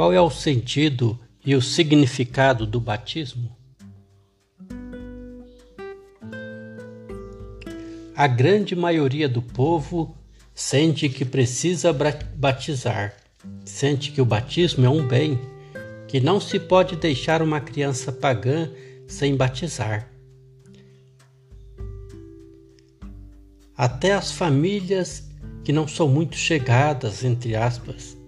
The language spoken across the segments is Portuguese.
Qual é o sentido e o significado do batismo? A grande maioria do povo sente que precisa batizar, sente que o batismo é um bem, que não se pode deixar uma criança pagã sem batizar. Até as famílias que não são muito chegadas, entre aspas,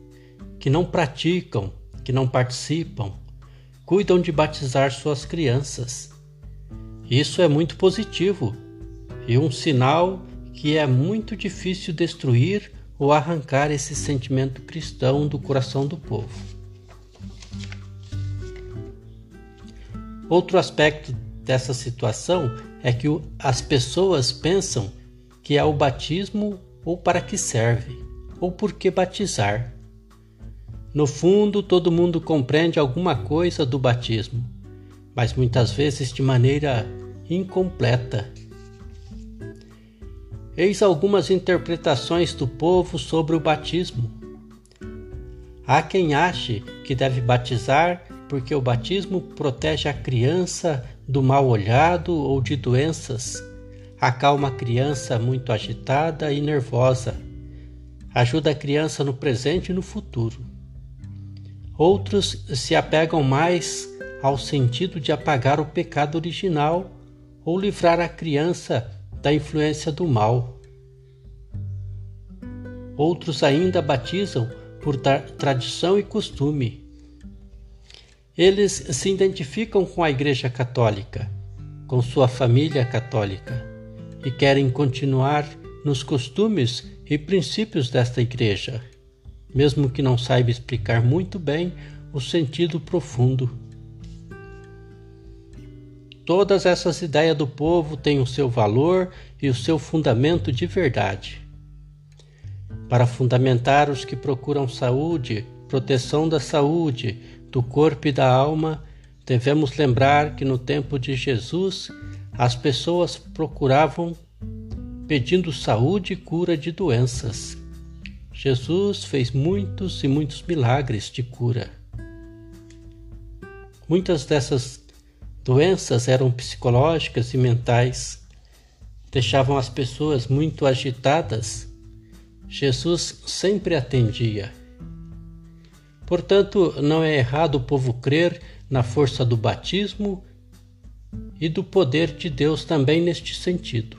que não praticam, que não participam, cuidam de batizar suas crianças. Isso é muito positivo e um sinal que é muito difícil destruir ou arrancar esse sentimento cristão do coração do povo. Outro aspecto dessa situação é que as pessoas pensam que é o batismo ou para que serve, ou por que batizar. No fundo, todo mundo compreende alguma coisa do batismo, mas muitas vezes de maneira incompleta. Eis algumas interpretações do povo sobre o batismo. Há quem ache que deve batizar porque o batismo protege a criança do mal olhado ou de doenças, acalma a criança muito agitada e nervosa, ajuda a criança no presente e no futuro. Outros se apegam mais ao sentido de apagar o pecado original ou livrar a criança da influência do mal. Outros ainda batizam por tradição e costume. Eles se identificam com a Igreja Católica, com sua família católica, e querem continuar nos costumes e princípios desta Igreja mesmo que não saiba explicar muito bem o sentido profundo. Todas essas ideias do povo têm o seu valor e o seu fundamento de verdade. Para fundamentar os que procuram saúde, proteção da saúde, do corpo e da alma, devemos lembrar que no tempo de Jesus as pessoas procuravam pedindo saúde e cura de doenças. Jesus fez muitos e muitos milagres de cura. Muitas dessas doenças eram psicológicas e mentais, deixavam as pessoas muito agitadas. Jesus sempre atendia. Portanto, não é errado o povo crer na força do batismo e do poder de Deus também neste sentido.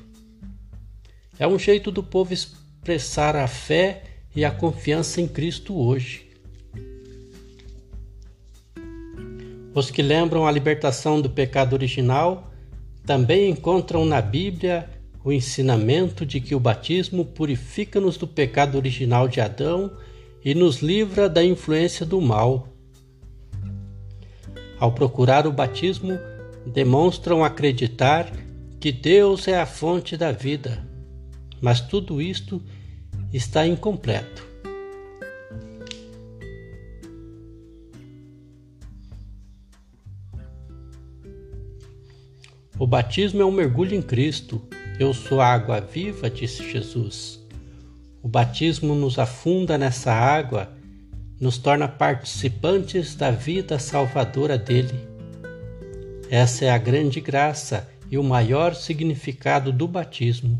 É um jeito do povo expressar a fé e a confiança em Cristo hoje. Os que lembram a libertação do pecado original também encontram na Bíblia o ensinamento de que o batismo purifica-nos do pecado original de Adão e nos livra da influência do mal. Ao procurar o batismo, demonstram acreditar que Deus é a fonte da vida. Mas tudo isto está incompleto. O batismo é um mergulho em Cristo. Eu sou a água viva, disse Jesus. O batismo nos afunda nessa água, nos torna participantes da vida salvadora dele. Essa é a grande graça e o maior significado do batismo.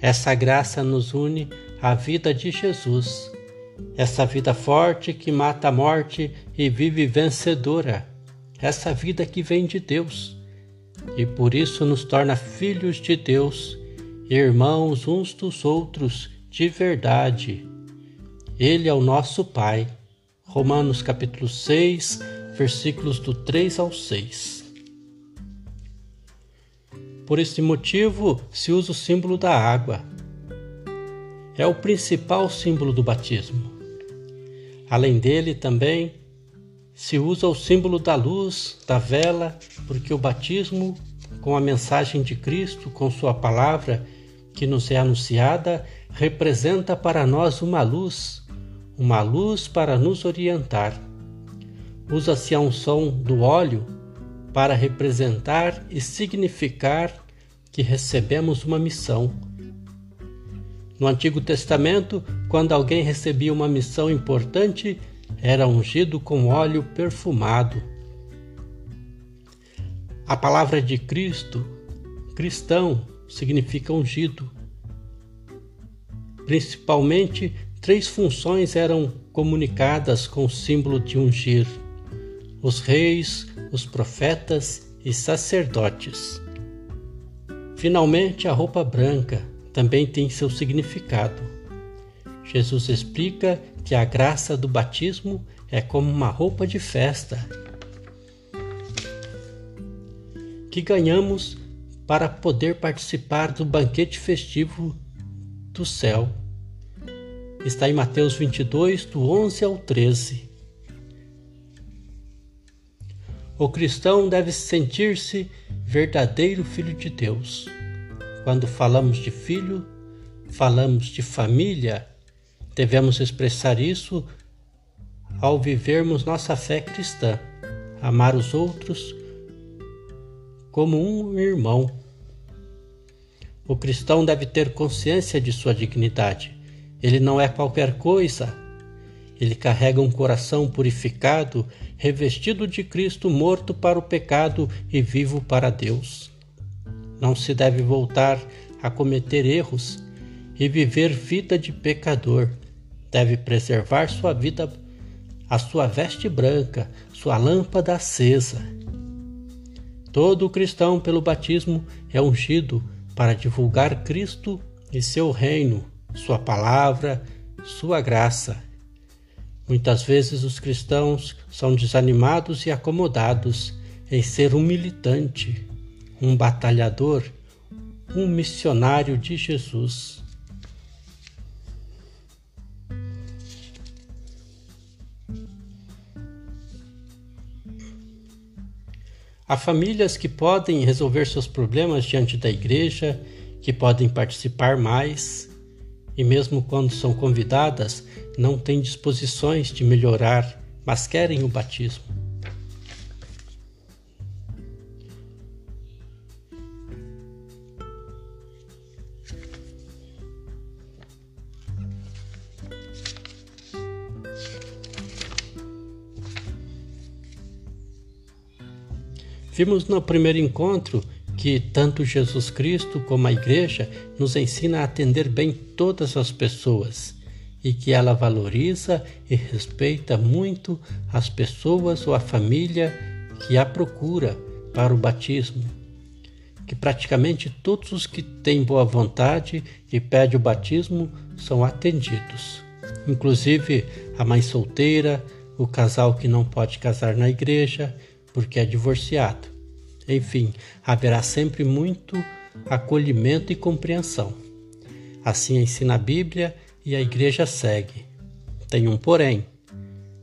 Essa graça nos une a vida de Jesus, essa vida forte que mata a morte e vive vencedora, essa vida que vem de Deus e por isso nos torna filhos de Deus, irmãos uns dos outros de verdade. Ele é o nosso Pai. Romanos capítulo 6, versículos do 3 ao 6. Por esse motivo se usa o símbolo da água é o principal símbolo do batismo. Além dele, também se usa o símbolo da luz, da vela, porque o batismo, com a mensagem de Cristo, com Sua palavra que nos é anunciada, representa para nós uma luz, uma luz para nos orientar. Usa-se a unção do óleo para representar e significar que recebemos uma missão no Antigo Testamento, quando alguém recebia uma missão importante, era ungido com óleo perfumado. A palavra de Cristo, cristão, significa ungido. Principalmente, três funções eram comunicadas com o símbolo de ungir: os reis, os profetas e sacerdotes. Finalmente, a roupa branca também tem seu significado. Jesus explica que a graça do batismo é como uma roupa de festa que ganhamos para poder participar do banquete festivo do céu. Está em Mateus 22, do 11 ao 13. O cristão deve sentir-se verdadeiro filho de Deus. Quando falamos de filho, falamos de família, devemos expressar isso ao vivermos nossa fé cristã, amar os outros como um irmão. O cristão deve ter consciência de sua dignidade. Ele não é qualquer coisa. Ele carrega um coração purificado revestido de Cristo morto para o pecado e vivo para Deus. Não se deve voltar a cometer erros e viver vida de pecador. Deve preservar sua vida, a sua veste branca, sua lâmpada acesa. Todo cristão, pelo batismo, é ungido para divulgar Cristo e seu reino, sua palavra, sua graça. Muitas vezes os cristãos são desanimados e acomodados em ser um militante, um batalhador, um missionário de Jesus. Há famílias que podem resolver seus problemas diante da igreja, que podem participar mais, e mesmo quando são convidadas, não têm disposições de melhorar, mas querem o batismo. Vimos no primeiro encontro que tanto Jesus Cristo como a Igreja nos ensina a atender bem todas as pessoas e que ela valoriza e respeita muito as pessoas ou a família que a procura para o batismo. Que praticamente todos os que têm boa vontade e pedem o batismo são atendidos, inclusive a mãe solteira, o casal que não pode casar na igreja porque é divorciado enfim, haverá sempre muito acolhimento e compreensão. Assim ensina a Bíblia e a igreja segue. Tem um porém.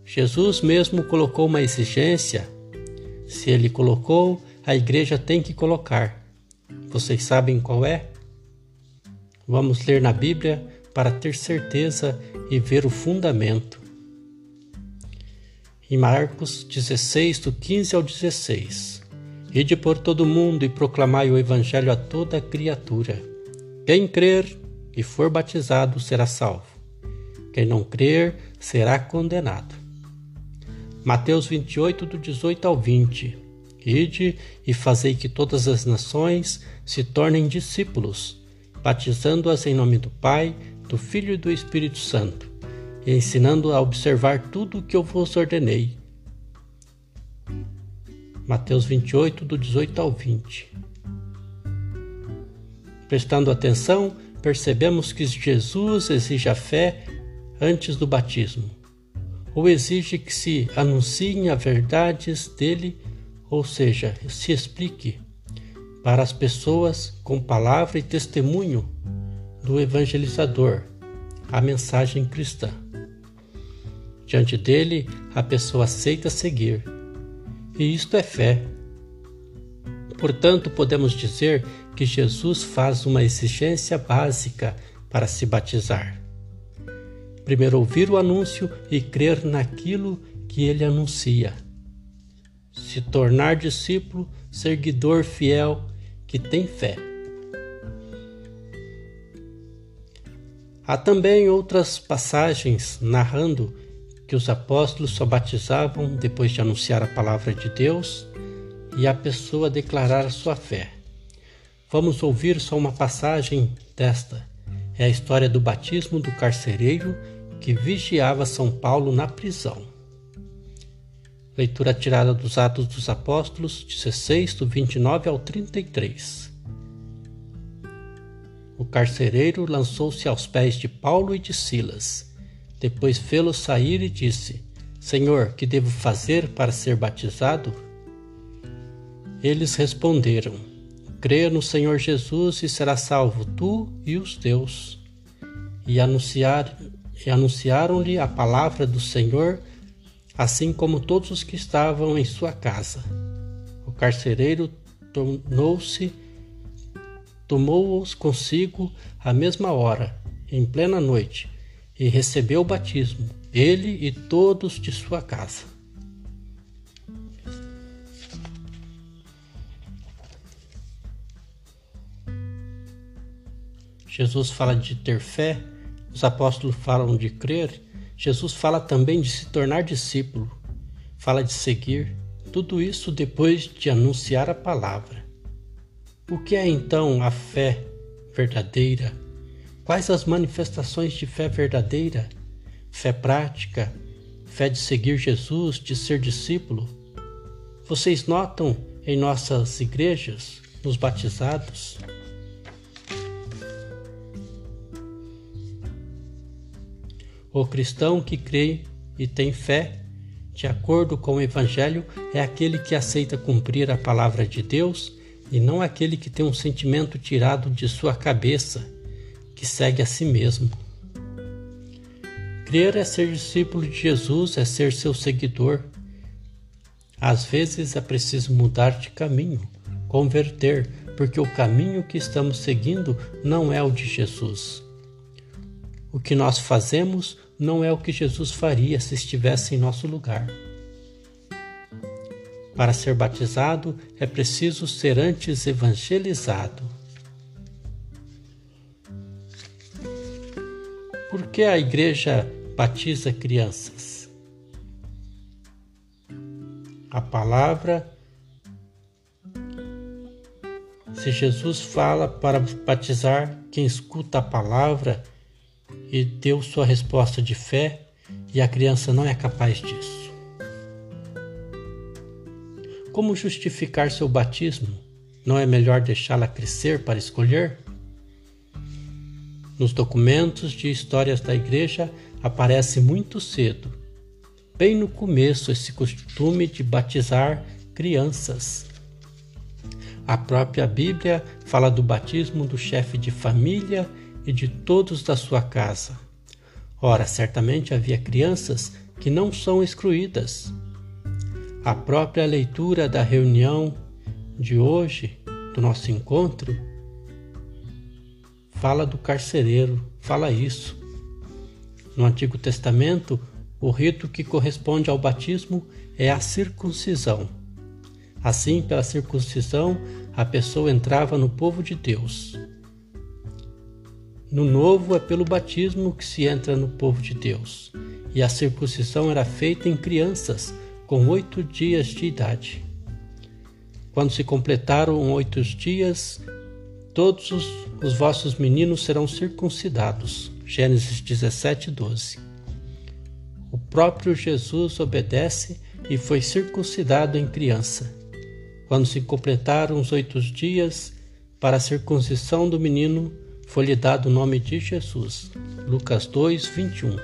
Jesus mesmo colocou uma exigência. Se ele colocou, a igreja tem que colocar. Vocês sabem qual é? Vamos ler na Bíblia para ter certeza e ver o fundamento. Em Marcos 16, do 15 ao 16. Ide por todo o mundo e proclamai o Evangelho a toda criatura. Quem crer e for batizado será salvo. Quem não crer será condenado. Mateus 28, do 18 ao 20. Ide e fazei que todas as nações se tornem discípulos, batizando-as em nome do Pai, do Filho e do Espírito Santo, ensinando a observar tudo o que eu vos ordenei Mateus 28, do 18 ao 20. Prestando atenção, percebemos que Jesus exige a fé antes do batismo, ou exige que se anunciem as verdades dele, ou seja, se explique para as pessoas com palavra e testemunho do evangelizador a mensagem cristã. Diante dele, a pessoa aceita seguir e isto é fé. Portanto, podemos dizer que Jesus faz uma exigência básica para se batizar. Primeiro, ouvir o anúncio e crer naquilo que ele anuncia. Se tornar discípulo, seguidor fiel que tem fé. Há também outras passagens narrando que os apóstolos só batizavam depois de anunciar a palavra de Deus e a pessoa declarar sua fé. Vamos ouvir só uma passagem desta. É a história do batismo do carcereiro que vigiava São Paulo na prisão. Leitura tirada dos Atos dos Apóstolos, 16, do 29 ao 33. O carcereiro lançou-se aos pés de Paulo e de Silas. Depois fê-los sair e disse: Senhor, que devo fazer para ser batizado? Eles responderam: Creia no Senhor Jesus e será salvo tu e os teus. E anunciar, e anunciaram-lhe a palavra do Senhor, assim como todos os que estavam em sua casa. O carcereiro tornou-se, tomou-os consigo à mesma hora, em plena noite, e recebeu o batismo, ele e todos de sua casa. Jesus fala de ter fé os apóstolos falam de crer, Jesus fala também de se tornar discípulo, fala de seguir, tudo isso depois de anunciar a palavra. O que é então a fé verdadeira? Quais as manifestações de fé verdadeira? Fé prática, fé de seguir Jesus, de ser discípulo? Vocês notam em nossas igrejas, nos batizados, O cristão que crê e tem fé, de acordo com o Evangelho, é aquele que aceita cumprir a palavra de Deus e não aquele que tem um sentimento tirado de sua cabeça, que segue a si mesmo. Crer é ser discípulo de Jesus, é ser seu seguidor. Às vezes é preciso mudar de caminho, converter, porque o caminho que estamos seguindo não é o de Jesus. O que nós fazemos não é o que Jesus faria se estivesse em nosso lugar. Para ser batizado é preciso ser antes evangelizado. Por que a igreja batiza crianças? A palavra se Jesus fala para batizar quem escuta a palavra e deu sua resposta de fé e a criança não é capaz disso. Como justificar seu batismo? Não é melhor deixá-la crescer para escolher? Nos documentos de histórias da igreja aparece muito cedo, bem no começo, esse costume de batizar crianças. A própria Bíblia fala do batismo do chefe de família e de todos da sua casa. Ora, certamente havia crianças que não são excluídas. A própria leitura da reunião de hoje, do nosso encontro, fala do carcereiro, fala isso. No Antigo Testamento, o rito que corresponde ao batismo é a circuncisão. Assim, pela circuncisão, a pessoa entrava no povo de Deus. No novo é pelo batismo que se entra no povo de Deus, e a circuncisão era feita em crianças com oito dias de idade. Quando se completaram oito dias, todos os, os vossos meninos serão circuncidados. Gênesis 17, 12. O próprio Jesus obedece e foi circuncidado em criança. Quando se completaram os oito dias para a circuncisão do menino, foi-lhe dado o nome de Jesus. Lucas 2, 21.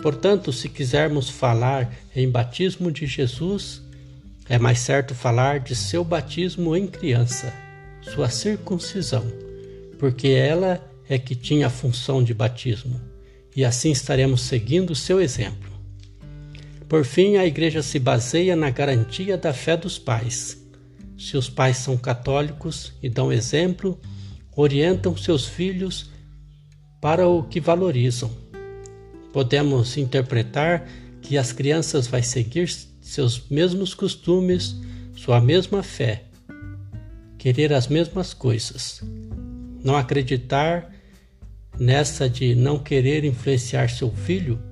Portanto, se quisermos falar em batismo de Jesus, é mais certo falar de seu batismo em criança, sua circuncisão, porque ela é que tinha a função de batismo, e assim estaremos seguindo seu exemplo. Por fim, a igreja se baseia na garantia da fé dos pais. Se os pais são católicos e dão exemplo, orientam seus filhos para o que valorizam. Podemos interpretar que as crianças vão seguir seus mesmos costumes, sua mesma fé, querer as mesmas coisas, não acreditar nessa de não querer influenciar seu filho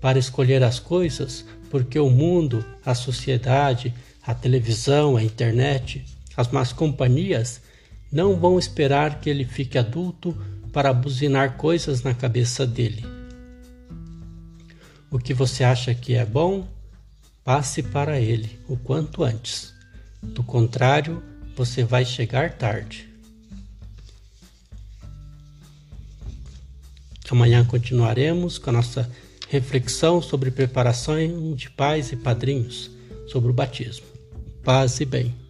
para escolher as coisas, porque o mundo, a sociedade, a televisão, a internet, as más companhias não vão esperar que ele fique adulto para buzinar coisas na cabeça dele. O que você acha que é bom, passe para ele o quanto antes. Do contrário, você vai chegar tarde. Amanhã continuaremos com a nossa reflexão sobre preparação de pais e padrinhos sobre o batismo. Paz e bem.